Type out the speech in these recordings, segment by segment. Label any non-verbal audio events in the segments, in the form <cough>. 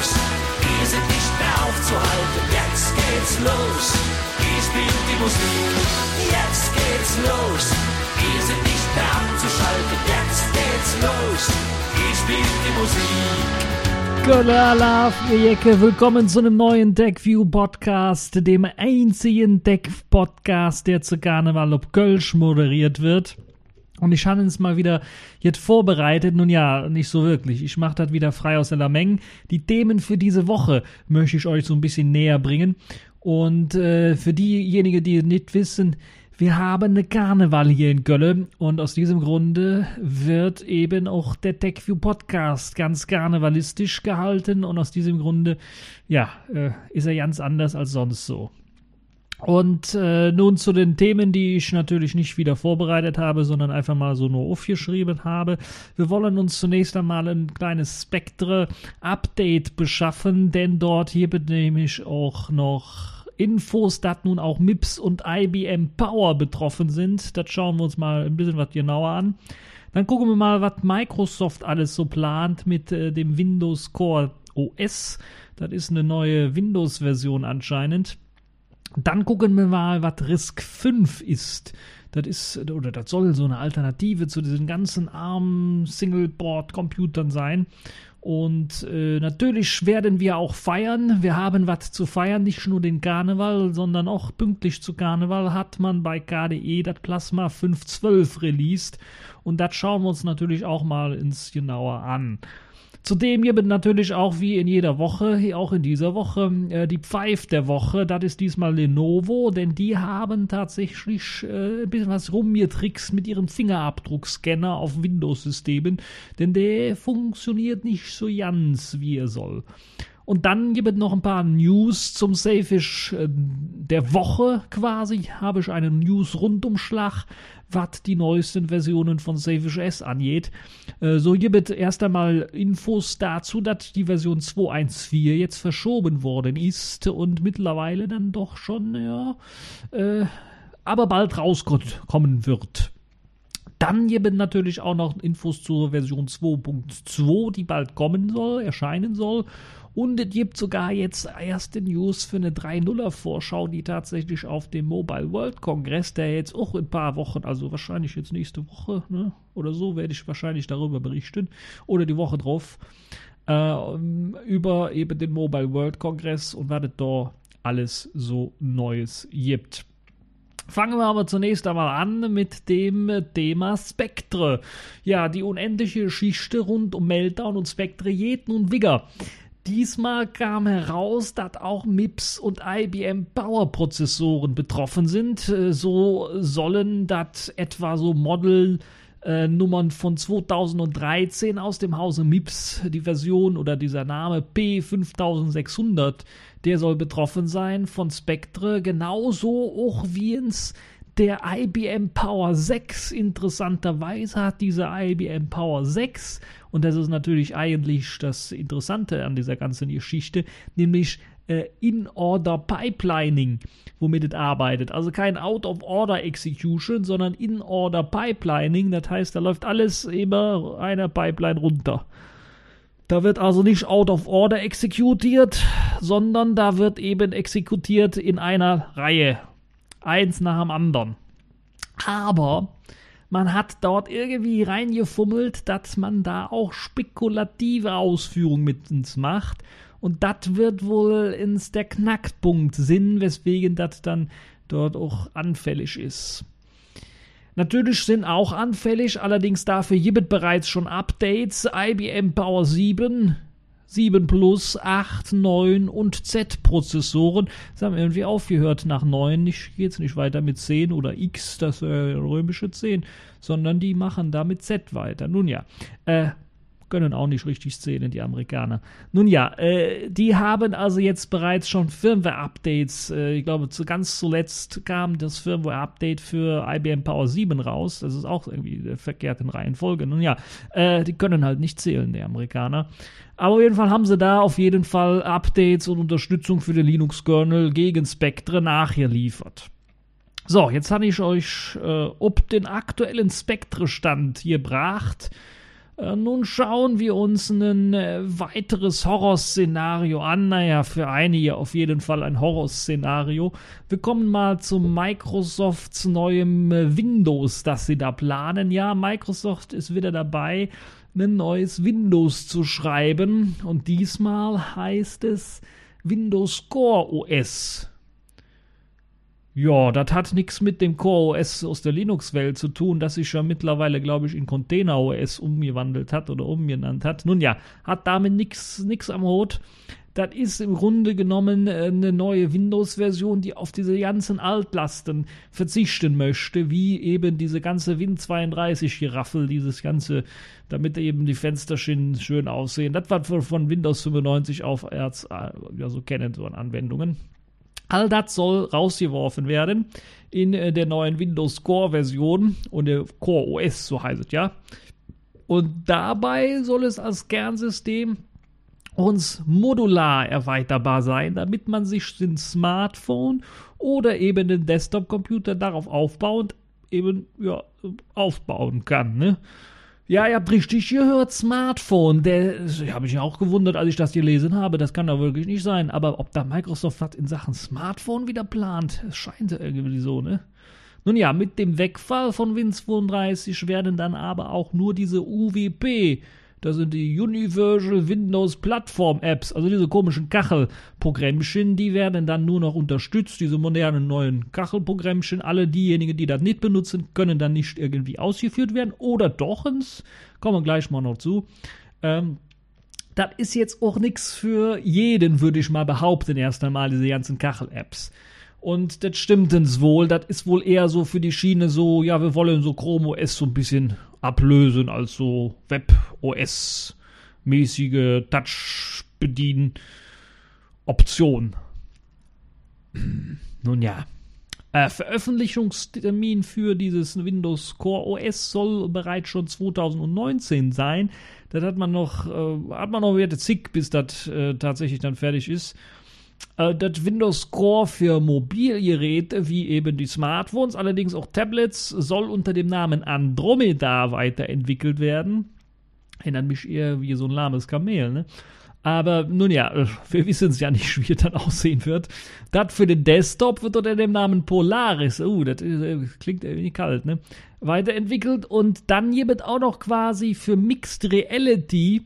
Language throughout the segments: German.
los. Wir sind nicht mehr aufzuhalten, jetzt geht's los. Ich spiel die Musik, jetzt geht's los. Wir sind nicht mehr abzuschalten, jetzt geht's los. Ich spiel die Musik. Jecke, willkommen zu einem neuen TechView Podcast, dem einzigen Tech-Podcast, der zu Karneval ob Kölsch moderiert wird. Und ich habe es mal wieder jetzt vorbereitet. Nun ja, nicht so wirklich. Ich mache das wieder frei aus der Lameng. Die Themen für diese Woche möchte ich euch so ein bisschen näher bringen. Und äh, für diejenigen, die nicht wissen, wir haben eine Karneval hier in Gölle und aus diesem Grunde wird eben auch der TechView Podcast ganz karnevalistisch gehalten und aus diesem Grunde, ja, äh, ist er ganz anders als sonst so. Und äh, nun zu den Themen, die ich natürlich nicht wieder vorbereitet habe, sondern einfach mal so nur aufgeschrieben habe. Wir wollen uns zunächst einmal ein kleines Spectre-Update beschaffen, denn dort hier nehme ich auch noch Infos, dass nun auch MIPS und IBM Power betroffen sind. Das schauen wir uns mal ein bisschen was genauer an. Dann gucken wir mal, was Microsoft alles so plant mit äh, dem Windows Core OS. Das ist eine neue Windows-Version anscheinend. Dann gucken wir mal, was RISC 5 ist. Das ist, oder das soll so eine Alternative zu diesen ganzen armen Single-Board-Computern sein. Und äh, natürlich werden wir auch feiern. Wir haben was zu feiern, nicht nur den Karneval, sondern auch pünktlich zu Karneval hat man bei KDE das Plasma 512 released. Und das schauen wir uns natürlich auch mal ins genauer an. Zudem gibt natürlich auch wie in jeder Woche, auch in dieser Woche, äh, die Pfeif der Woche. Das ist diesmal Lenovo, denn die haben tatsächlich äh, ein bisschen was rumgetrickst mit ihrem Fingerabdruckscanner auf Windows-Systemen, denn der funktioniert nicht so ganz, wie er soll. Und dann gibt es noch ein paar News zum Safish äh, der Woche quasi. Habe ich einen News-Rundumschlag, was die neuesten Versionen von Safish S angeht. Äh, so gibt es erst einmal Infos dazu, dass die Version 2.1.4 jetzt verschoben worden ist und mittlerweile dann doch schon, ja, äh, aber bald rauskommen wird. Dann gibt es natürlich auch noch Infos zur Version 2.2, die bald kommen soll, erscheinen soll. Und es gibt sogar jetzt erste News für eine 3.0er Vorschau, die tatsächlich auf dem Mobile World Kongress, der jetzt auch in ein paar Wochen, also wahrscheinlich jetzt nächste Woche ne, oder so, werde ich wahrscheinlich darüber berichten oder die Woche drauf, äh, über eben den Mobile World Kongress und was es da alles so Neues gibt. Fangen wir aber zunächst einmal an mit dem Thema Spectre. Ja, die unendliche Geschichte rund um Meltdown und Spectre Jeten und Wigger. Diesmal kam heraus, dass auch MIPS und IBM Power Prozessoren betroffen sind. Äh, so sollen das etwa so Model äh, Nummern von 2013 aus dem Hause MIPS, die Version oder dieser Name P5600, der soll betroffen sein von Spectre, genauso auch wie ins der IBM Power 6. Interessanterweise hat dieser IBM Power 6, und das ist natürlich eigentlich das Interessante an dieser ganzen Geschichte, nämlich äh, In-Order Pipelining, womit es arbeitet. Also kein Out-of-Order-Execution, sondern In-Order Pipelining. Das heißt, da läuft alles immer einer Pipeline runter. Da wird also nicht out of order exekutiert, sondern da wird eben exekutiert in einer Reihe. Eins nach dem anderen. Aber man hat dort irgendwie reingefummelt, dass man da auch spekulative Ausführungen mit uns macht. Und das wird wohl ins der Knackpunkt Sinn, weswegen das dann dort auch anfällig ist. Natürlich sind auch anfällig, allerdings dafür gibt es bereits schon Updates. IBM Power 7, 7 Plus, 8, 9 und Z-Prozessoren. Das haben irgendwie aufgehört nach 9. Ich gehe jetzt nicht weiter mit 10 oder X, das äh, römische 10, sondern die machen da mit Z weiter. Nun ja, äh, können auch nicht richtig zählen, die Amerikaner. Nun ja, äh, die haben also jetzt bereits schon Firmware-Updates. Äh, ich glaube, zu, ganz zuletzt kam das Firmware-Update für IBM Power 7 raus. Das ist auch irgendwie der verkehrten Reihenfolge. Nun ja, äh, die können halt nicht zählen, die Amerikaner. Aber auf jeden Fall haben sie da auf jeden Fall Updates und Unterstützung für den Linux-Kernel gegen Spectre nachgeliefert. So, jetzt habe ich euch äh, ob den aktuellen Spectre-Stand hier gebracht. Äh, nun schauen wir uns ein äh, weiteres Horrorszenario an. Naja, für einige auf jeden Fall ein Horrorszenario. Wir kommen mal zu Microsofts neuem äh, Windows, das sie da planen. Ja, Microsoft ist wieder dabei, ein neues Windows zu schreiben. Und diesmal heißt es Windows Core OS. Ja, das hat nichts mit dem Core OS aus der Linux-Welt zu tun, das sich ja mittlerweile, glaube ich, in Container OS umgewandelt hat oder umgenannt hat. Nun ja, hat damit nichts am Hut. Das ist im Grunde genommen äh, eine neue Windows-Version, die auf diese ganzen Altlasten verzichten möchte, wie eben diese ganze Win32-Geraffel, dieses ganze, damit eben die Fensterchen schön aussehen. Das war von Windows 95 aufwärts, äh, ja, so kennen so an Anwendungen. All das soll rausgeworfen werden in äh, der neuen Windows Core Version und der Core OS, so heißt es ja. Und dabei soll es als Kernsystem uns modular erweiterbar sein, damit man sich den Smartphone oder eben den Desktop-Computer darauf aufbauend eben ja, aufbauen kann. Ne? Ja, ihr habt richtig gehört, Smartphone. Der habe ich auch gewundert, als ich das gelesen habe. Das kann doch wirklich nicht sein. Aber ob da Microsoft was in Sachen Smartphone wieder plant, scheint irgendwie so, ne? Nun ja, mit dem Wegfall von Win32 werden dann aber auch nur diese UWP das sind die Universal Windows Platform Apps, also diese komischen Kachelprogrammchen, die werden dann nur noch unterstützt, diese modernen neuen Kachelprogrammchen. Alle diejenigen, die das nicht benutzen, können dann nicht irgendwie ausgeführt werden oder doch, ins, kommen wir gleich mal noch zu. Ähm, das ist jetzt auch nichts für jeden, würde ich mal behaupten, erst einmal, diese ganzen Kachel-Apps. Und das stimmt uns wohl. Das ist wohl eher so für die Schiene so, ja, wir wollen so Chrome OS so ein bisschen ablösen als so Web-OS-mäßige Touch-Bedienen-Option. <clears throat> Nun ja. Äh, Veröffentlichungstermin für dieses Windows Core OS soll bereits schon 2019 sein. Das hat man noch, äh, hat man noch wieder zig, bis das äh, tatsächlich dann fertig ist. Äh, das Windows Core für Mobilgeräte wie eben die Smartphones, allerdings auch Tablets, soll unter dem Namen Andromeda weiterentwickelt werden. Erinnert mich eher wie so ein lahmes Kamel, ne? Aber nun ja, <laughs> wir wissen es ja nicht, wie es dann aussehen wird. Das für den Desktop wird unter dem Namen Polaris, uh, das äh, klingt irgendwie kalt, ne? Weiterentwickelt und dann gibt es auch noch quasi für Mixed Reality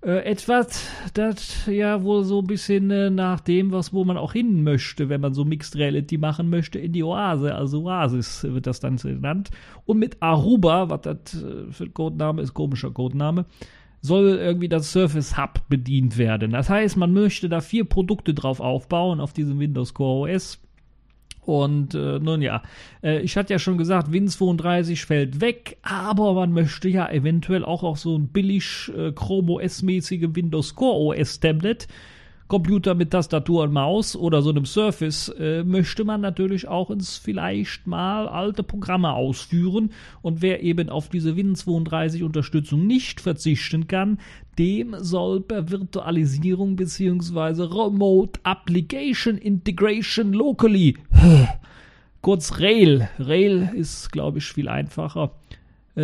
äh, etwas, das ja wohl so ein bisschen äh, nach dem, was wo man auch hin möchte, wenn man so Mixed Reality machen möchte, in die Oase, also Oasis wird das dann genannt. Und mit Aruba, was das äh, für ein Codename ist, komischer Codename, soll irgendwie das Surface Hub bedient werden. Das heißt, man möchte da vier Produkte drauf aufbauen auf diesem Windows Core OS und äh, nun ja, äh, ich hatte ja schon gesagt, Win32 fällt weg, aber man möchte ja eventuell auch auf so ein billig äh, Chrome OS-mäßige Windows Core OS Tablet Computer mit Tastatur und Maus oder so einem Surface äh, möchte man natürlich auch ins vielleicht mal alte Programme ausführen. Und wer eben auf diese Win32 Unterstützung nicht verzichten kann, dem soll per Virtualisierung bzw. Remote Application Integration Locally, kurz Rail, Rail ist glaube ich viel einfacher,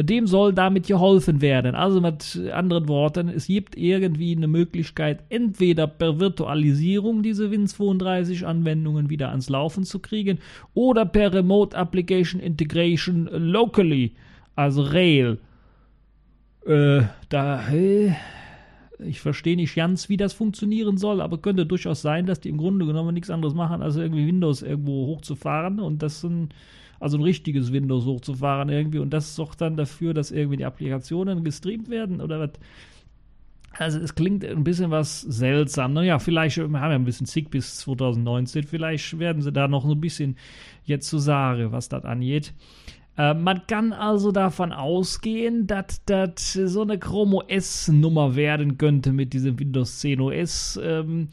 dem soll damit geholfen werden. Also mit anderen Worten, es gibt irgendwie eine Möglichkeit, entweder per Virtualisierung diese Win32-Anwendungen wieder ans Laufen zu kriegen oder per Remote Application Integration Locally, also Rail. Äh, da, äh, ich verstehe nicht ganz, wie das funktionieren soll, aber könnte durchaus sein, dass die im Grunde genommen nichts anderes machen, als irgendwie Windows irgendwo hochzufahren und das sind also ein richtiges Windows hochzufahren irgendwie und das sorgt dann dafür, dass irgendwie die Applikationen gestreamt werden oder was. Also es klingt ein bisschen was seltsam. Naja, vielleicht haben wir ein bisschen zick bis 2019. Vielleicht werden sie da noch so ein bisschen jetzt zu sagen, was das angeht. Äh, man kann also davon ausgehen, dass das so eine Chrome OS Nummer werden könnte mit diesem Windows 10 OS. Ähm,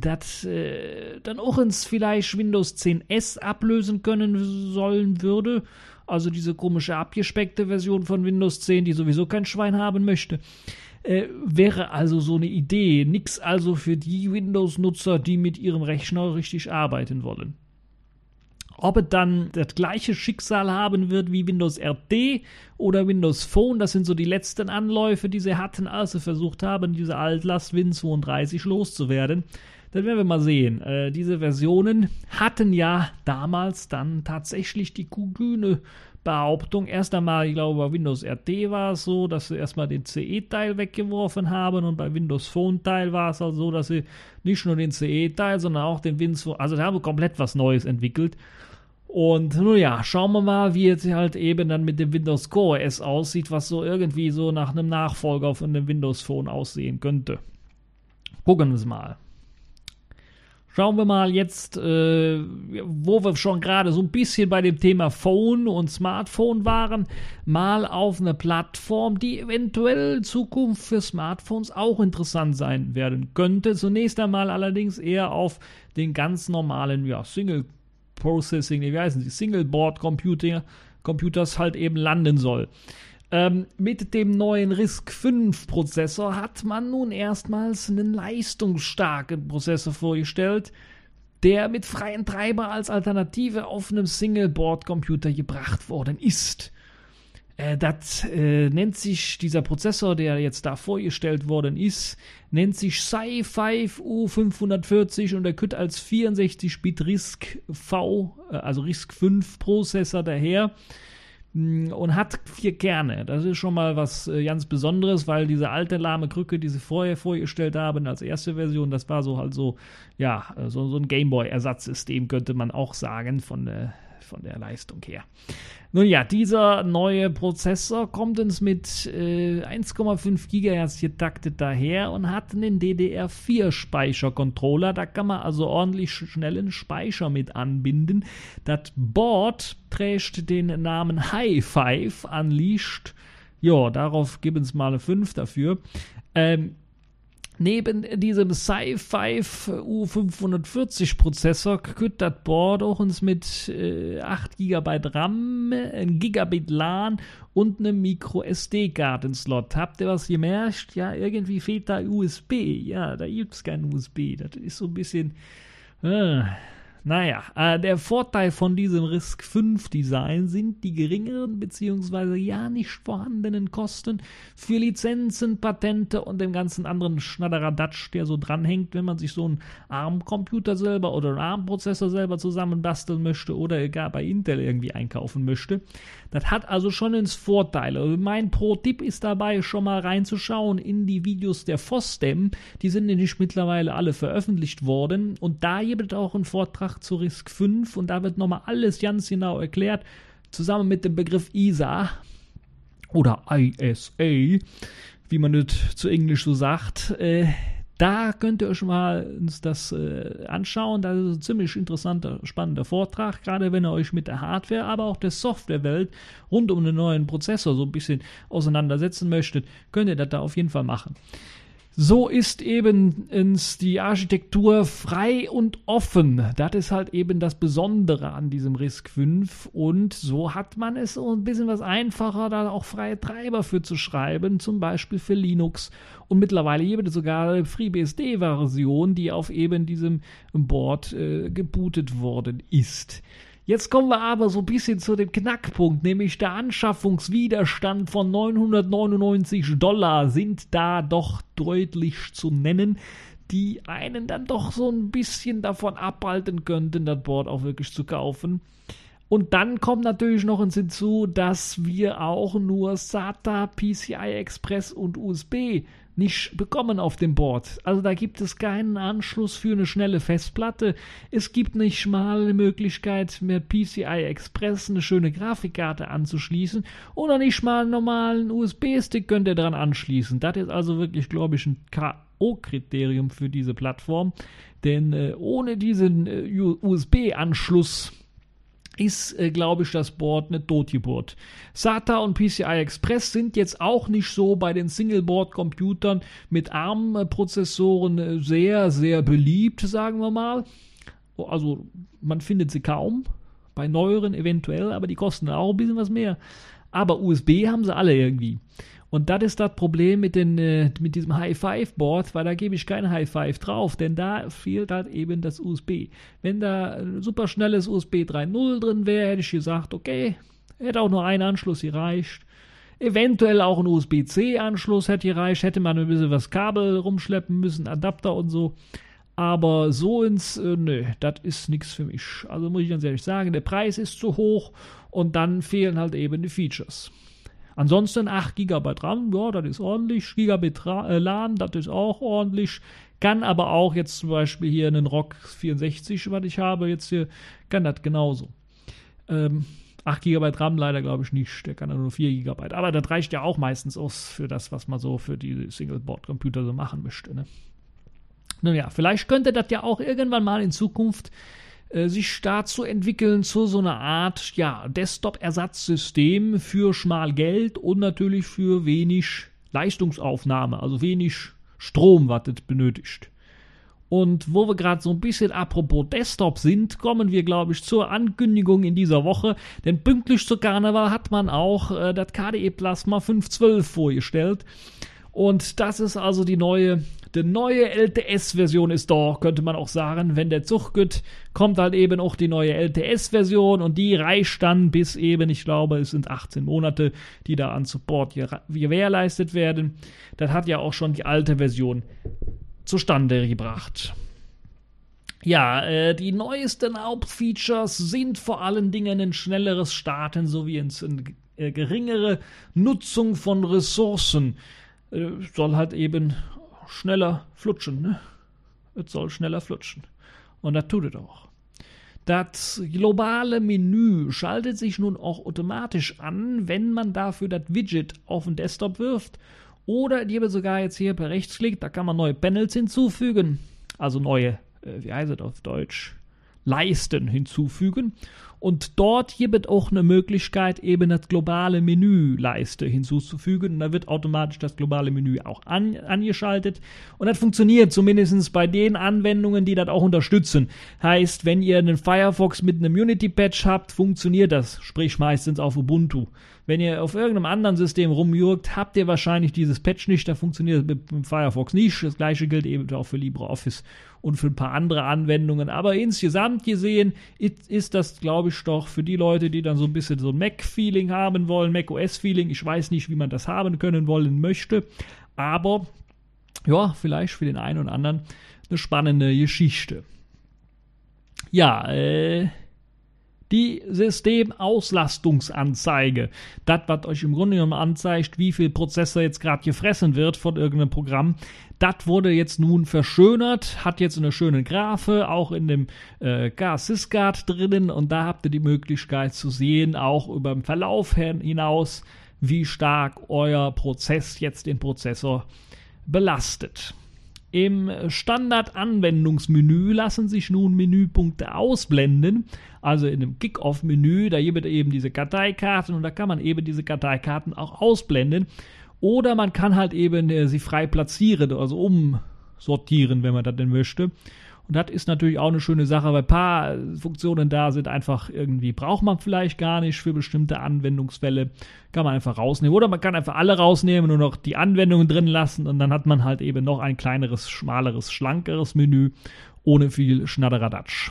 das äh, dann auch ins vielleicht Windows 10S ablösen können sollen würde. Also diese komische abgespeckte Version von Windows 10, die sowieso kein Schwein haben möchte. Äh, wäre also so eine Idee. Nix also für die Windows-Nutzer, die mit ihrem Rechner richtig arbeiten wollen. Ob es dann das gleiche Schicksal haben wird wie Windows RT oder Windows Phone, das sind so die letzten Anläufe, die sie hatten, als sie versucht haben, diese Altlast Win32 loszuwerden. Das werden wir mal sehen. Äh, diese Versionen hatten ja damals dann tatsächlich die kühne Behauptung. Erst einmal, ich glaube, bei Windows RT war es so, dass sie erstmal den CE-Teil weggeworfen haben und bei Windows Phone-Teil war es also so, dass sie nicht nur den CE-Teil, sondern auch den Windows, also da haben wir komplett was Neues entwickelt. Und nun ja, schauen wir mal, wie jetzt halt eben dann mit dem Windows Core OS aussieht, was so irgendwie so nach einem Nachfolger von dem Windows Phone aussehen könnte. Gucken wir es mal. Schauen wir mal jetzt, äh, wo wir schon gerade so ein bisschen bei dem Thema Phone und Smartphone waren, mal auf eine Plattform, die eventuell in Zukunft für Smartphones auch interessant sein werden könnte. Zunächst einmal allerdings eher auf den ganz normalen ja, Single Processing, wie heißen sie, Single Board Computer, Computers halt eben landen soll. Ähm, mit dem neuen RISC 5 Prozessor hat man nun erstmals einen leistungsstarken Prozessor vorgestellt, der mit freien Treiber als Alternative auf einem Single-Board-Computer gebracht worden ist. Äh, das äh, nennt sich, dieser Prozessor, der jetzt da vorgestellt worden ist, nennt sich Sci5 U540 und der könnte als 64-Bit RISC V, äh, also RISC 5 Prozessor daher und hat vier Kerne. Das ist schon mal was äh, ganz Besonderes, weil diese alte lahme Krücke, die sie vorher vorgestellt haben als erste Version, das war so halt so, ja, äh, so, so ein Gameboy-Ersatzsystem, könnte man auch sagen, von, äh, von der Leistung her. Nun ja, dieser neue Prozessor kommt uns mit äh, 1,5 GHz getaktet daher und hat einen DDR4-Speichercontroller. Da kann man also ordentlich schnellen Speicher mit anbinden. Das Board trägt den Namen High Five Unleashed. Ja, darauf geben es mal eine 5 dafür. Ähm, Neben diesem Sci-Fi U540 Prozessor könnte das Board auch uns mit äh, 8 GB RAM, 1 Gigabit LAN und einem Micro SD-Kartenslot. Habt ihr was gemerkt? Ja, irgendwie fehlt da USB. Ja, da gibt es kein USB. Das ist so ein bisschen. Äh, naja, äh, der Vorteil von diesem RISC 5 Design sind die geringeren bzw. ja nicht vorhandenen Kosten für Lizenzen, Patente und dem ganzen anderen Schnadderadatsch, der so dranhängt, wenn man sich so einen ARM-Computer selber oder einen ARM-Prozessor selber zusammenbasteln möchte oder gar bei Intel irgendwie einkaufen möchte. Das hat also schon ins Vorteil. Also mein Pro-Tipp ist dabei, schon mal reinzuschauen in die Videos der FOSDEM. Die sind nämlich mittlerweile alle veröffentlicht worden und da gibt es auch einen Vortrag zu RISC 5 und da wird nochmal alles ganz genau erklärt, zusammen mit dem Begriff ISA oder ISA, wie man das zu Englisch so sagt. Äh, da könnt ihr euch mal uns das äh, anschauen. Das ist ein ziemlich interessanter, spannender Vortrag, gerade wenn ihr euch mit der Hardware, aber auch der Softwarewelt rund um den neuen Prozessor so ein bisschen auseinandersetzen möchtet, könnt ihr das da auf jeden Fall machen. So ist eben die Architektur frei und offen. Das ist halt eben das Besondere an diesem RISC 5. Und so hat man es so ein bisschen was einfacher, da auch freie Treiber für zu schreiben, zum Beispiel für Linux. Und mittlerweile gibt es sogar eine FreeBSD-Version, die auf eben diesem Board äh, gebootet worden ist. Jetzt kommen wir aber so ein bisschen zu dem Knackpunkt, nämlich der Anschaffungswiderstand von 999 Dollar sind da doch deutlich zu nennen, die einen dann doch so ein bisschen davon abhalten könnten, das Board auch wirklich zu kaufen. Und dann kommt natürlich noch hinzu, dass wir auch nur SATA, PCI Express und USB nicht bekommen auf dem Board. Also da gibt es keinen Anschluss für eine schnelle Festplatte. Es gibt nicht mal eine Möglichkeit, mit PCI Express eine schöne Grafikkarte anzuschließen oder nicht mal einen normalen USB-Stick könnt ihr dran anschließen. Das ist also wirklich, glaube ich, ein K.O.-Kriterium für diese Plattform. Denn äh, ohne diesen äh, USB-Anschluss ist, äh, glaube ich, das Board eine Totgeburt. SATA und PCI Express sind jetzt auch nicht so bei den Single-Board-Computern mit ARM-Prozessoren äh, sehr, sehr beliebt, sagen wir mal. Also man findet sie kaum, bei neueren eventuell, aber die kosten auch ein bisschen was mehr. Aber USB haben sie alle irgendwie. Und das ist das Problem mit, den, äh, mit diesem High-Five-Board, weil da gebe ich kein High-Five drauf, denn da fehlt halt eben das USB. Wenn da ein super schnelles USB 3.0 drin wäre, hätte ich gesagt, okay, hätte auch nur ein Anschluss gereicht. Eventuell auch ein USB-C-Anschluss hätte gereicht, hätte man ein bisschen was Kabel rumschleppen müssen, Adapter und so. Aber so ins, äh, nö, das ist nichts für mich. Also muss ich ganz ehrlich sagen, der Preis ist zu hoch und dann fehlen halt eben die Features. Ansonsten 8 GB RAM, ja, das ist ordentlich. Gigabit äh, LAN, das ist auch ordentlich. Kann aber auch jetzt zum Beispiel hier einen ROG 64, was ich habe, jetzt hier, kann das genauso. Ähm, 8 GB RAM leider glaube ich nicht, der kann nur 4 GB. Aber das reicht ja auch meistens aus für das, was man so für die Single-Board-Computer so machen möchte. Ne? Nun ja, vielleicht könnte das ja auch irgendwann mal in Zukunft äh, sich dazu entwickeln zu so einer Art ja, Desktop-Ersatzsystem für schmal Geld und natürlich für wenig Leistungsaufnahme, also wenig Strom, was das benötigt. Und wo wir gerade so ein bisschen apropos Desktop sind, kommen wir, glaube ich, zur Ankündigung in dieser Woche. Denn pünktlich zu Karneval hat man auch äh, das KDE Plasma 512 vorgestellt. Und das ist also die neue die neue LTS-Version ist da, könnte man auch sagen. Wenn der Zug geht, kommt halt eben auch die neue LTS-Version und die reicht dann bis eben, ich glaube, es sind 18 Monate, die da an Support gewährleistet werden. Das hat ja auch schon die alte Version zustande gebracht. Ja, äh, die neuesten Hauptfeatures sind vor allen Dingen ein schnelleres Starten sowie eine äh, geringere Nutzung von Ressourcen. Äh, soll halt eben schneller flutschen, ne? Es soll schneller flutschen. Und das tut es auch. Das globale Menü schaltet sich nun auch automatisch an, wenn man dafür das Widget auf den Desktop wirft. Oder ihr sogar jetzt hier per Rechtsklick, da kann man neue Panels hinzufügen. Also neue, äh, wie heißt es auf Deutsch? Leisten hinzufügen. Und dort gibt es auch eine Möglichkeit, eben das globale Menü-Leiste hinzuzufügen. Und da wird automatisch das globale Menü auch an, angeschaltet. Und das funktioniert zumindest bei den Anwendungen, die das auch unterstützen. Heißt, wenn ihr einen Firefox mit einem Unity-Patch habt, funktioniert das. Sprich meistens auf Ubuntu. Wenn ihr auf irgendeinem anderen System rumjurgt, habt ihr wahrscheinlich dieses Patch nicht. Da funktioniert es mit Firefox nicht. Das gleiche gilt eben auch für LibreOffice und für ein paar andere Anwendungen. Aber insgesamt gesehen ist das, glaube ich, doch für die Leute, die dann so ein bisschen so ein Mac-Feeling haben wollen, Mac-OS-Feeling. Ich weiß nicht, wie man das haben können wollen möchte. Aber ja, vielleicht für den einen oder anderen eine spannende Geschichte. Ja, äh, die Systemauslastungsanzeige. Das, was euch im Grunde genommen anzeigt, wie viel Prozessor jetzt gerade gefressen wird von irgendeinem Programm. Das wurde jetzt nun verschönert, hat jetzt eine schöne Graphe, auch in dem äh, Syscard drinnen und da habt ihr die Möglichkeit zu sehen, auch über den Verlauf hinaus, wie stark euer Prozess jetzt den Prozessor belastet. Im Standard-Anwendungsmenü lassen sich nun Menüpunkte ausblenden. Also in dem Kick-Off-Menü, da gibt es eben diese Karteikarten und da kann man eben diese Karteikarten auch ausblenden. Oder man kann halt eben äh, sie frei platzieren, also umsortieren, wenn man das denn möchte. Und das ist natürlich auch eine schöne Sache, weil ein paar Funktionen da sind einfach irgendwie, braucht man vielleicht gar nicht für bestimmte Anwendungsfälle. Kann man einfach rausnehmen. Oder man kann einfach alle rausnehmen, nur noch die Anwendungen drin lassen und dann hat man halt eben noch ein kleineres, schmaleres, schlankeres Menü ohne viel Schnatteradatsch.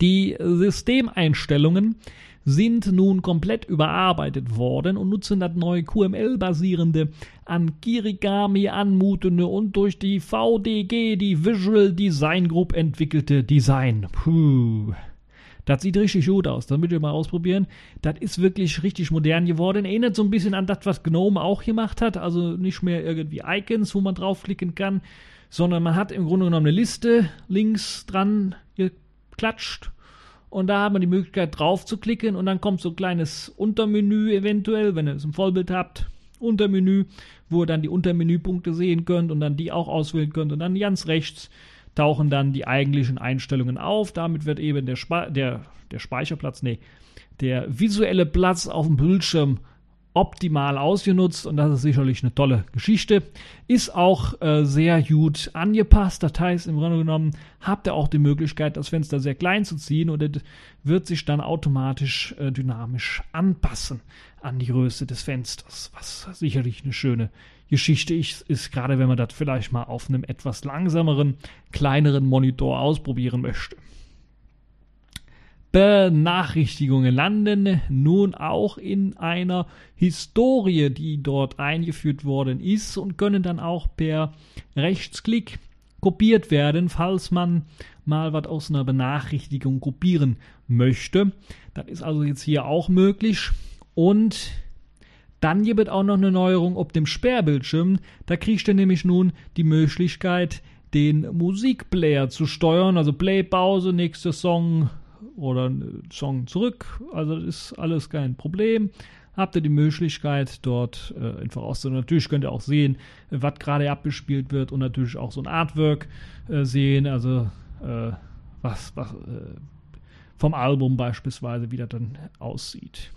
Die Systemeinstellungen sind nun komplett überarbeitet worden und nutzen das neue QML-basierende, an Kirigami anmutende und durch die VDG, die Visual Design Group, entwickelte Design. Puh. Das sieht richtig gut aus. Das müsst ihr mal ausprobieren. Das ist wirklich richtig modern geworden. Erinnert so ein bisschen an das, was Gnome auch gemacht hat. Also nicht mehr irgendwie Icons, wo man draufklicken kann, sondern man hat im Grunde genommen eine Liste links dran geklatscht und da hat man die Möglichkeit drauf zu klicken und dann kommt so ein kleines Untermenü eventuell, wenn ihr es im Vollbild habt. Untermenü, wo ihr dann die Untermenüpunkte sehen könnt und dann die auch auswählen könnt und dann ganz rechts tauchen dann die eigentlichen Einstellungen auf. Damit wird eben der, Spe der, der Speicherplatz, nee, der visuelle Platz auf dem Bildschirm optimal ausgenutzt und das ist sicherlich eine tolle Geschichte. Ist auch äh, sehr gut angepasst. Das heißt, im Grunde genommen habt ihr auch die Möglichkeit, das Fenster sehr klein zu ziehen und es wird sich dann automatisch äh, dynamisch anpassen an die Größe des Fensters, was sicherlich eine schöne Geschichte ist, ist gerade wenn man das vielleicht mal auf einem etwas langsameren, kleineren Monitor ausprobieren möchte. Benachrichtigungen landen nun auch in einer Historie, die dort eingeführt worden ist und können dann auch per Rechtsklick kopiert werden, falls man mal was aus einer Benachrichtigung kopieren möchte. Das ist also jetzt hier auch möglich. Und dann gibt es auch noch eine Neuerung auf dem Sperrbildschirm. Da kriegst du nämlich nun die Möglichkeit, den Musikplayer zu steuern. Also Play, Pause, nächster Song, oder Song zurück. Also ist alles kein Problem. Habt ihr die Möglichkeit, dort äh, einfach auszunehmen. Natürlich könnt ihr auch sehen, was gerade abgespielt wird und natürlich auch so ein Artwork äh, sehen. Also äh, was, was äh, vom Album beispielsweise, wie das dann aussieht.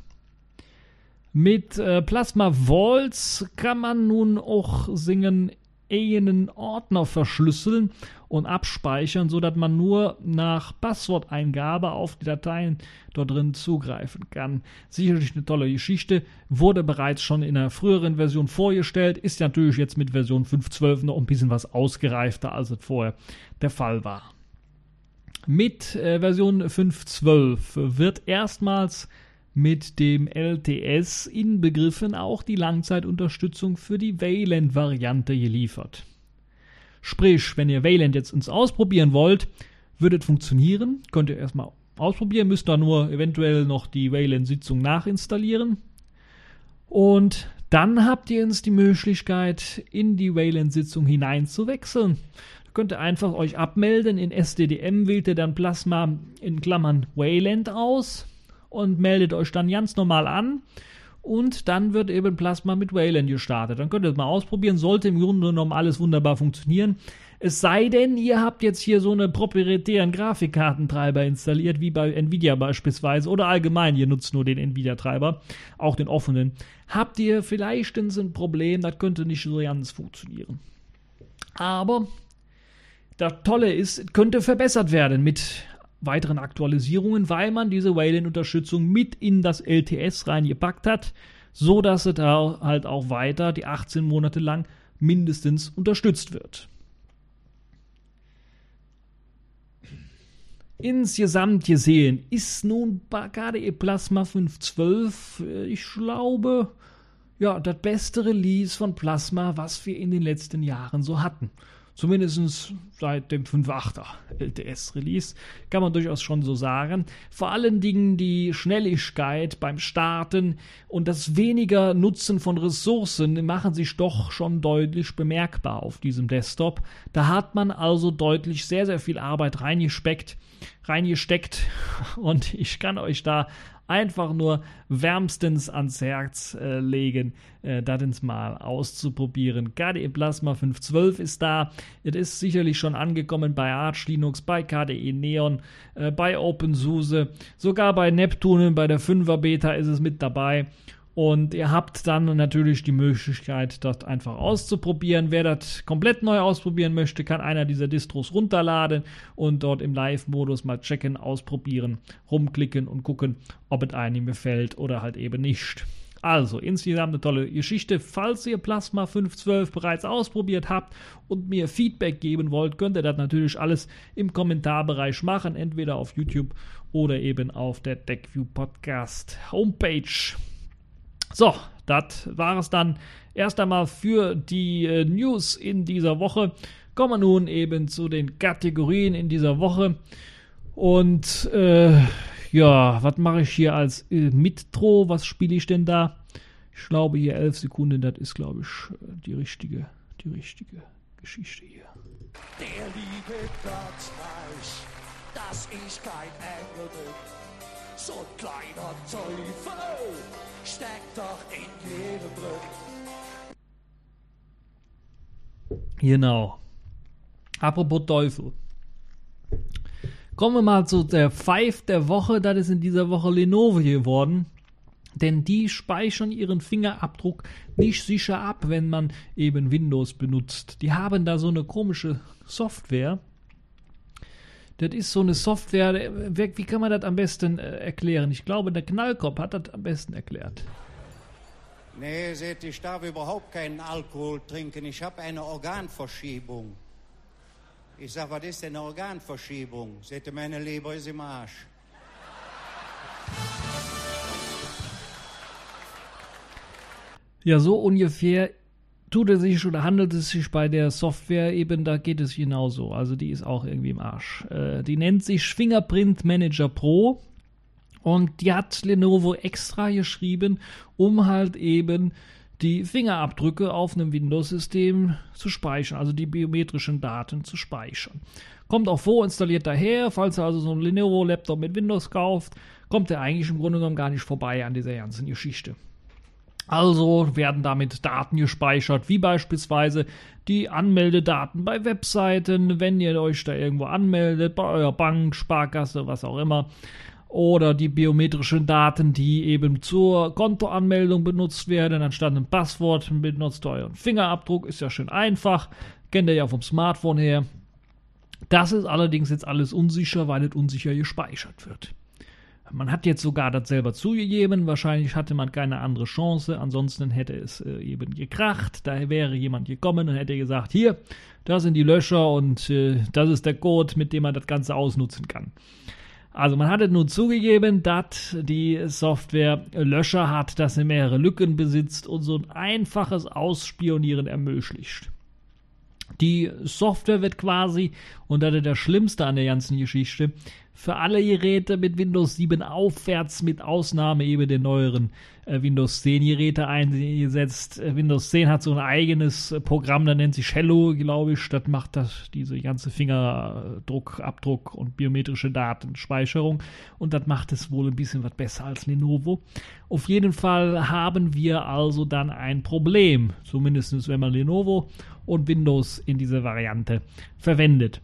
Mit äh, Plasma Vaults kann man nun auch singen einen Ordner verschlüsseln und abspeichern, sodass man nur nach Passworteingabe auf die Dateien dort drin zugreifen kann. Sicherlich eine tolle Geschichte, wurde bereits schon in einer früheren Version vorgestellt, ist natürlich jetzt mit Version 5.12 noch ein bisschen was ausgereifter, als es vorher der Fall war. Mit äh, Version 5.12 wird erstmals mit dem LTS inbegriffen auch die Langzeitunterstützung für die Wayland-Variante geliefert. Sprich, wenn ihr Wayland jetzt ins Ausprobieren wollt, würde es funktionieren. Könnt ihr erstmal ausprobieren, müsst da nur eventuell noch die Wayland-Sitzung nachinstallieren. Und dann habt ihr jetzt die Möglichkeit, in die Wayland-Sitzung hineinzuwechseln. Könnt ihr einfach euch abmelden. In SDDM wählt ihr dann Plasma in Klammern Wayland aus und meldet euch dann ganz normal an. Und dann wird eben Plasma mit Wayland gestartet. Dann könnt ihr es mal ausprobieren. Sollte im Grunde genommen alles wunderbar funktionieren. Es sei denn, ihr habt jetzt hier so eine proprietären Grafikkartentreiber installiert, wie bei Nvidia beispielsweise, oder allgemein, ihr nutzt nur den Nvidia-Treiber, auch den offenen. Habt ihr vielleicht ein Problem, das könnte nicht so ganz funktionieren. Aber das Tolle ist, es könnte verbessert werden mit weiteren Aktualisierungen, weil man diese Wayland-Unterstützung mit in das LTS reingepackt hat, so dass es da halt auch weiter die 18 Monate lang mindestens unterstützt wird. Insgesamt gesehen ist nun KDE Plasma 5.12, äh, ich glaube, ja, das beste Release von Plasma, was wir in den letzten Jahren so hatten. Zumindest seit dem 5.8er LTS-Release, kann man durchaus schon so sagen. Vor allen Dingen die Schnelligkeit beim Starten und das weniger Nutzen von Ressourcen machen sich doch schon deutlich bemerkbar auf diesem Desktop. Da hat man also deutlich sehr, sehr viel Arbeit reingespeckt, reingesteckt <laughs> und ich kann euch da einfach nur wärmstens ans Herz äh, legen, äh, das mal auszuprobieren. KDE Plasma 512 ist da. Es ist sicherlich schon angekommen bei Arch Linux, bei KDE Neon, äh, bei OpenSUSE, sogar bei Neptune, bei der 5er Beta ist es mit dabei. Und ihr habt dann natürlich die Möglichkeit, das einfach auszuprobieren. Wer das komplett neu ausprobieren möchte, kann einer dieser Distros runterladen und dort im Live-Modus mal checken, ausprobieren, rumklicken und gucken, ob es einem gefällt oder halt eben nicht. Also, insgesamt eine tolle Geschichte. Falls ihr Plasma 512 bereits ausprobiert habt und mir Feedback geben wollt, könnt ihr das natürlich alles im Kommentarbereich machen, entweder auf YouTube oder eben auf der TechView Podcast Homepage. So, das war es dann erst einmal für die äh, News in dieser Woche. Kommen wir nun eben zu den Kategorien in dieser Woche. Und äh, ja, was mache ich hier als äh, Mitro? Was spiele ich denn da? Ich glaube hier 11 Sekunden, das ist glaube ich die richtige, die richtige Geschichte hier. Der liebe Gott weiß, dass ich kein Engel bin, so ein kleiner Teufel steckt doch in jedem drin. Genau. Apropos Teufel. Kommen wir mal zu der Five der Woche. Das ist in dieser Woche Lenovo geworden. Denn die speichern ihren Fingerabdruck nicht sicher ab, wenn man eben Windows benutzt. Die haben da so eine komische Software. Das ist so eine Software, wie kann man das am besten äh, erklären? Ich glaube, der Knallkopf hat das am besten erklärt. Nee, seht, ich darf überhaupt keinen Alkohol trinken. Ich habe eine Organverschiebung. Ich sag, was ist denn eine Organverschiebung? Seht ihr, meine Leber ist im Arsch. Ja, so ungefähr tut es sich oder handelt es sich bei der Software eben, da geht es genauso. Also die ist auch irgendwie im Arsch. Äh, die nennt sich Fingerprint Manager Pro und die hat Lenovo extra geschrieben, um halt eben die Fingerabdrücke auf einem Windows-System zu speichern, also die biometrischen Daten zu speichern. Kommt auch vorinstalliert daher, falls ihr also so einen Lenovo-Laptop mit Windows kauft, kommt er eigentlich im Grunde genommen gar nicht vorbei an dieser ganzen Geschichte. Also werden damit Daten gespeichert, wie beispielsweise die Anmeldedaten bei Webseiten, wenn ihr euch da irgendwo anmeldet, bei eurer Bank, Sparkasse, was auch immer. Oder die biometrischen Daten, die eben zur Kontoanmeldung benutzt werden, anstatt ein Passwort benutzt euren Fingerabdruck, ist ja schön einfach, kennt ihr ja vom Smartphone her. Das ist allerdings jetzt alles unsicher, weil es unsicher gespeichert wird. Man hat jetzt sogar das selber zugegeben. Wahrscheinlich hatte man keine andere Chance. Ansonsten hätte es äh, eben gekracht. Da wäre jemand gekommen und hätte gesagt: Hier, da sind die Löcher und äh, das ist der Code, mit dem man das Ganze ausnutzen kann. Also man hatte nun zugegeben, dass die Software Löcher hat, dass sie mehrere Lücken besitzt und so ein einfaches Ausspionieren ermöglicht. Die Software wird quasi, und das ist das Schlimmste an der ganzen Geschichte, für alle Geräte mit Windows 7 aufwärts, mit Ausnahme eben der neueren äh, Windows 10 Geräte eingesetzt. Äh, Windows 10 hat so ein eigenes äh, Programm, das nennt sich Hello, glaube ich. Das macht das, diese ganze Fingerdruck, Abdruck und biometrische Datenspeicherung. Und das macht es wohl ein bisschen was besser als Lenovo. Auf jeden Fall haben wir also dann ein Problem, zumindest wenn man Lenovo und Windows in dieser Variante verwendet.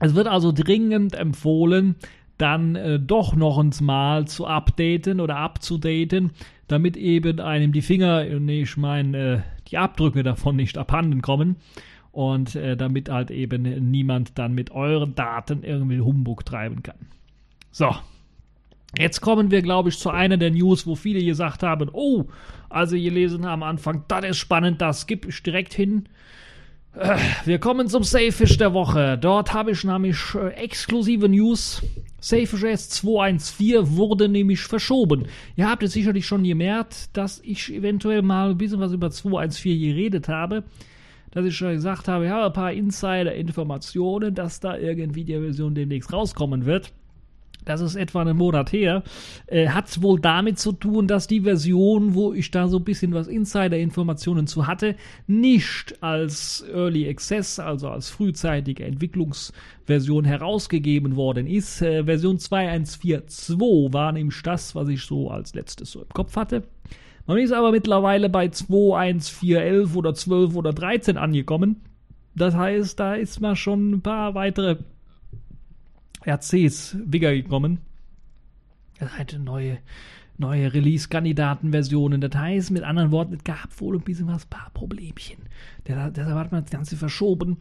Es wird also dringend empfohlen, dann äh, doch noch ins Mal zu updaten oder abzudaten, damit eben einem die Finger, nee, ich meine, äh, die Abdrücke davon nicht abhanden kommen und äh, damit halt eben niemand dann mit euren Daten irgendwie Humbug treiben kann. So. Jetzt kommen wir, glaube ich, zu einer der News, wo viele gesagt haben, oh, also gelesen haben am Anfang, das ist spannend, das gebe ich direkt hin. Wir kommen zum Safefish der Woche. Dort habe ich nämlich äh, exklusive News. Safefish S214 wurde nämlich verschoben. Ihr habt es sicherlich schon gemerkt, dass ich eventuell mal ein bisschen was über 214 geredet habe. Dass ich schon gesagt habe, ich habe ein paar Insider-Informationen, dass da irgendwie die Version demnächst rauskommen wird das ist etwa einen Monat her, äh, hat wohl damit zu tun, dass die Version, wo ich da so ein bisschen was Insider-Informationen zu hatte, nicht als Early Access, also als frühzeitige Entwicklungsversion herausgegeben worden ist. Äh, Version 2142 war nämlich das, was ich so als letztes so im Kopf hatte. Man ist aber mittlerweile bei 21411 oder 12 oder 13 angekommen. Das heißt, da ist man schon ein paar weitere RCs Wigger gekommen. Es hatte neue, neue Release-Kandidaten-Versionen. Das heißt, mit anderen Worten, es gab wohl ein bisschen was, ein paar Problemchen. Deshalb hat man das Ganze verschoben.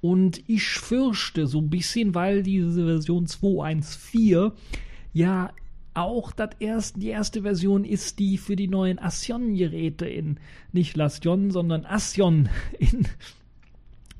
Und ich fürchte so ein bisschen, weil diese Version 2.1.4 ja auch das erste, die erste Version ist, die für die neuen Assion-Geräte in, nicht Lastion, sondern Assion in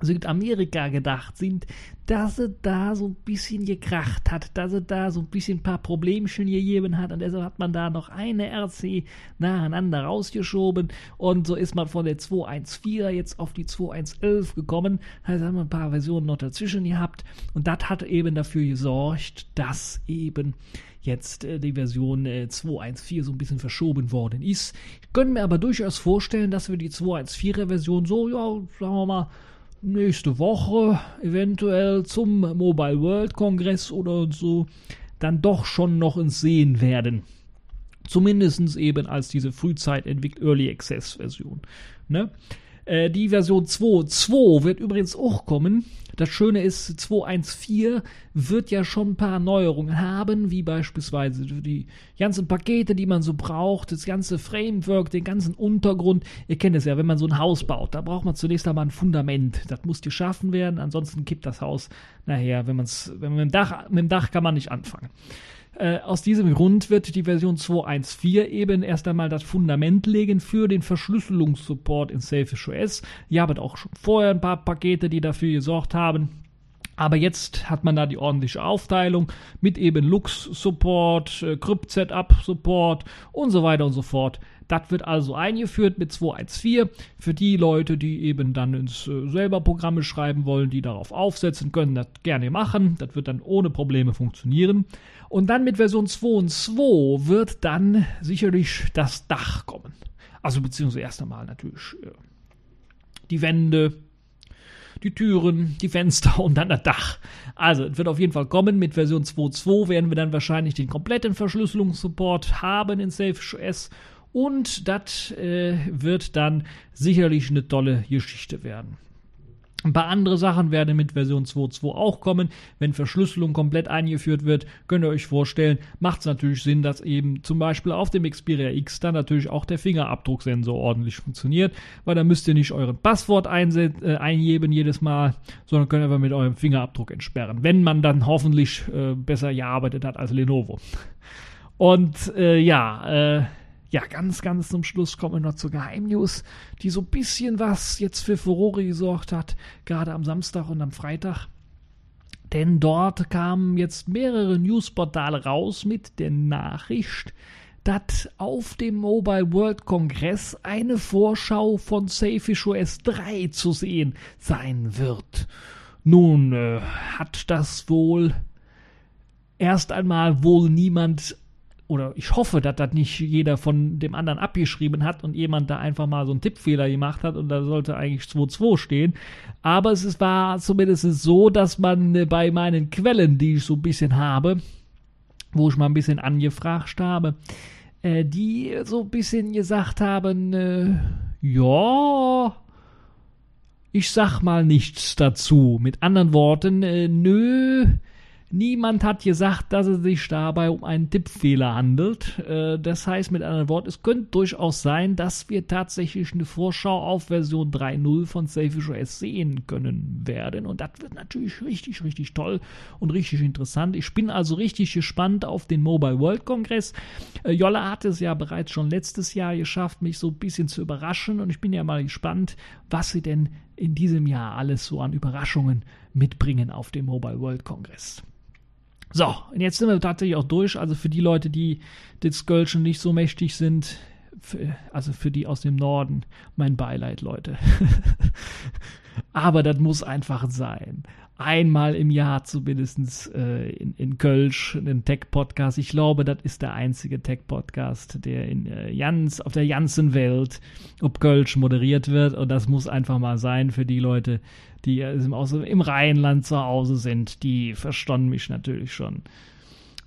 Südamerika gedacht sind, dass er da so ein bisschen gekracht hat, dass er da so ein bisschen ein paar Problemchen gegeben hat und deshalb hat man da noch eine RC nacheinander rausgeschoben und so ist man von der 2.1.4 jetzt auf die 2.1.11 gekommen, also haben wir ein paar Versionen noch dazwischen gehabt und das hat eben dafür gesorgt, dass eben jetzt äh, die Version äh, 2.1.4 so ein bisschen verschoben worden ist. Ich könnte mir aber durchaus vorstellen, dass wir die 2.1.4er Version so, ja, sagen wir mal, nächste Woche eventuell zum Mobile World Kongress oder so dann doch schon noch ins Sehen werden. Zumindest eben als diese Frühzeit entwickelt Early Access Version. Ne? Äh, die Version 2.2 wird übrigens auch kommen. Das Schöne ist, 2.1.4 wird ja schon ein paar Neuerungen haben, wie beispielsweise die ganzen Pakete, die man so braucht, das ganze Framework, den ganzen Untergrund. Ihr kennt es ja, wenn man so ein Haus baut, da braucht man zunächst einmal ein Fundament. Das muss geschaffen werden, ansonsten kippt das Haus nachher, wenn, man's, wenn man mit dem Dach, mit dem Dach kann man nicht anfangen. Äh, aus diesem Grund wird die Version 2.1.4 eben erst einmal das Fundament legen für den Verschlüsselungssupport in Selfish OS. Ihr habt auch schon vorher ein paar Pakete, die dafür gesorgt haben. Aber jetzt hat man da die ordentliche Aufteilung mit eben Lux-Support, äh, Crypt-Setup-Support und so weiter und so fort. Das wird also eingeführt mit 2.1.4 für die Leute, die eben dann ins äh, selber Programme schreiben wollen, die darauf aufsetzen, können das gerne machen. Das wird dann ohne Probleme funktionieren. Und dann mit Version 2.2 wird dann sicherlich das Dach kommen. Also beziehungsweise erst einmal natürlich äh, die Wände, die Türen, die Fenster <laughs> und dann das Dach. Also, es wird auf jeden Fall kommen. Mit Version 2.2 werden wir dann wahrscheinlich den kompletten Verschlüsselungssupport haben in SafeOS. Und das äh, wird dann sicherlich eine tolle Geschichte werden. Ein paar andere Sachen werden mit Version 2.2 auch kommen. Wenn Verschlüsselung komplett eingeführt wird, könnt ihr euch vorstellen, macht es natürlich Sinn, dass eben zum Beispiel auf dem Xperia X dann natürlich auch der Fingerabdrucksensor ordentlich funktioniert, weil da müsst ihr nicht euren Passwort äh, eingeben jedes Mal, sondern könnt einfach mit eurem Fingerabdruck entsperren, wenn man dann hoffentlich äh, besser gearbeitet hat als Lenovo. Und äh, ja, äh, ja, ganz, ganz zum Schluss kommen wir noch zur Geheimnews, die so ein bisschen was jetzt für Furore gesorgt hat, gerade am Samstag und am Freitag. Denn dort kamen jetzt mehrere Newsportale raus mit der Nachricht, dass auf dem Mobile World Kongress eine Vorschau von Safish OS 3 zu sehen sein wird. Nun äh, hat das wohl erst einmal wohl niemand oder ich hoffe, dass das nicht jeder von dem anderen abgeschrieben hat und jemand da einfach mal so einen Tippfehler gemacht hat und da sollte eigentlich 2-2 stehen. Aber es war zumindest so, dass man äh, bei meinen Quellen, die ich so ein bisschen habe, wo ich mal ein bisschen angefragt habe, äh, die so ein bisschen gesagt haben, äh, ja, ich sag mal nichts dazu. Mit anderen Worten, äh, nö, Niemand hat gesagt, dass es sich dabei um einen Tippfehler handelt. Äh, das heißt mit anderen Worten, es könnte durchaus sein, dass wir tatsächlich eine Vorschau auf Version 3.0 von Selfish OS sehen können werden. Und das wird natürlich richtig, richtig toll und richtig interessant. Ich bin also richtig gespannt auf den Mobile World Kongress. Äh, Jolla hat es ja bereits schon letztes Jahr geschafft, mich so ein bisschen zu überraschen. Und ich bin ja mal gespannt, was sie denn in diesem Jahr alles so an Überraschungen mitbringen auf dem Mobile World Kongress. So, und jetzt sind wir tatsächlich auch durch. Also für die Leute, die das Gölschen nicht so mächtig sind, für, also für die aus dem Norden, mein Beileid, Leute. <laughs> Aber das muss einfach sein. Einmal im Jahr zumindest äh, in, in Kölsch, einen Tech-Podcast. Ich glaube, das ist der einzige Tech-Podcast, der in äh, Jans, auf der ganzen Welt ob Kölsch moderiert wird. Und das muss einfach mal sein für die Leute, die im Rheinland zu Hause sind. Die verstanden mich natürlich schon.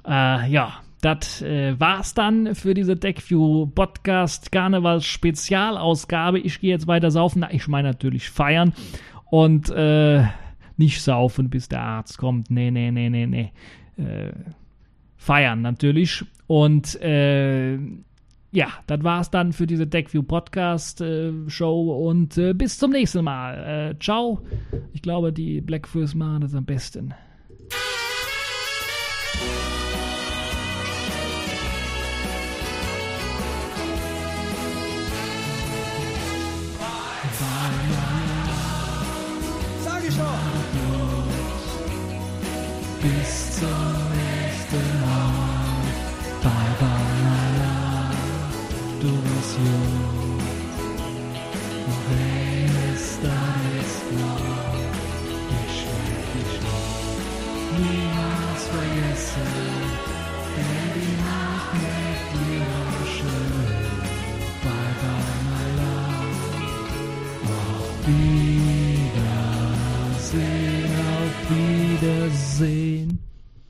Äh, ja, das äh, war's dann für diese TechView Podcast Karnevals Spezialausgabe. Ich gehe jetzt weiter saufen. Na, ich meine natürlich feiern und äh, nicht saufen, bis der Arzt kommt. Nee, nee, nee, nee, nee. Äh, feiern natürlich. Und äh, ja, das war's dann für diese TechView Podcast äh, Show und äh, bis zum nächsten Mal. Äh, ciao. Ich glaube, die Blackfoot machen das am besten.